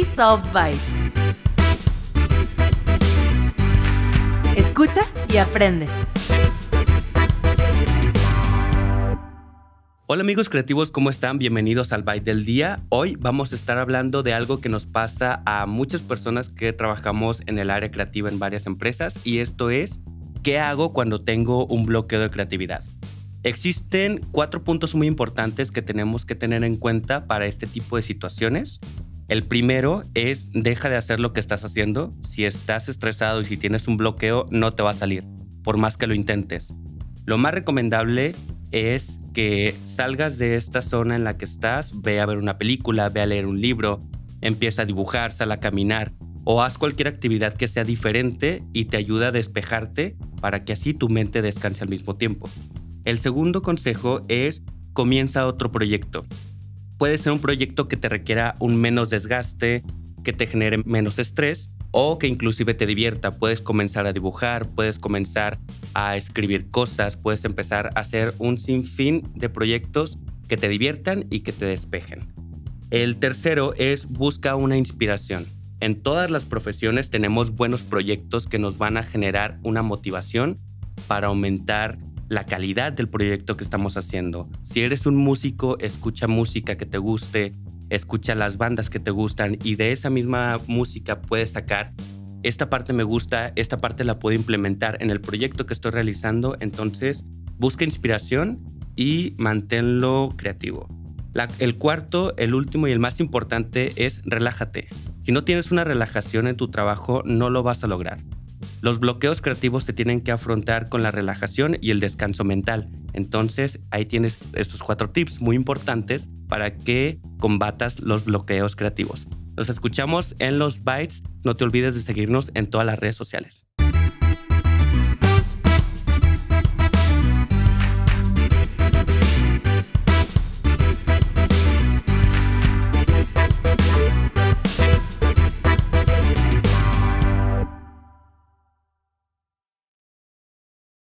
Soft Bite. Escucha y aprende. Hola amigos creativos, ¿cómo están? Bienvenidos al Byte del Día. Hoy vamos a estar hablando de algo que nos pasa a muchas personas que trabajamos en el área creativa en varias empresas y esto es, ¿qué hago cuando tengo un bloqueo de creatividad? Existen cuatro puntos muy importantes que tenemos que tener en cuenta para este tipo de situaciones. El primero es deja de hacer lo que estás haciendo. Si estás estresado y si tienes un bloqueo, no te va a salir, por más que lo intentes. Lo más recomendable es que salgas de esta zona en la que estás, ve a ver una película, ve a leer un libro, empieza a dibujar, sal a caminar o haz cualquier actividad que sea diferente y te ayude a despejarte para que así tu mente descanse al mismo tiempo. El segundo consejo es comienza otro proyecto. Puede ser un proyecto que te requiera un menos desgaste, que te genere menos estrés o que inclusive te divierta. Puedes comenzar a dibujar, puedes comenzar a escribir cosas, puedes empezar a hacer un sinfín de proyectos que te diviertan y que te despejen. El tercero es busca una inspiración. En todas las profesiones tenemos buenos proyectos que nos van a generar una motivación para aumentar la calidad del proyecto que estamos haciendo. Si eres un músico, escucha música que te guste, escucha las bandas que te gustan y de esa misma música puedes sacar esta parte me gusta, esta parte la puedo implementar en el proyecto que estoy realizando, entonces busca inspiración y manténlo creativo. el cuarto, el último y el más importante es relájate. Si no tienes una relajación en tu trabajo, no lo vas a lograr. Los bloqueos creativos se tienen que afrontar con la relajación y el descanso mental. Entonces, ahí tienes estos cuatro tips muy importantes para que combatas los bloqueos creativos. Nos escuchamos en los bytes. No te olvides de seguirnos en todas las redes sociales.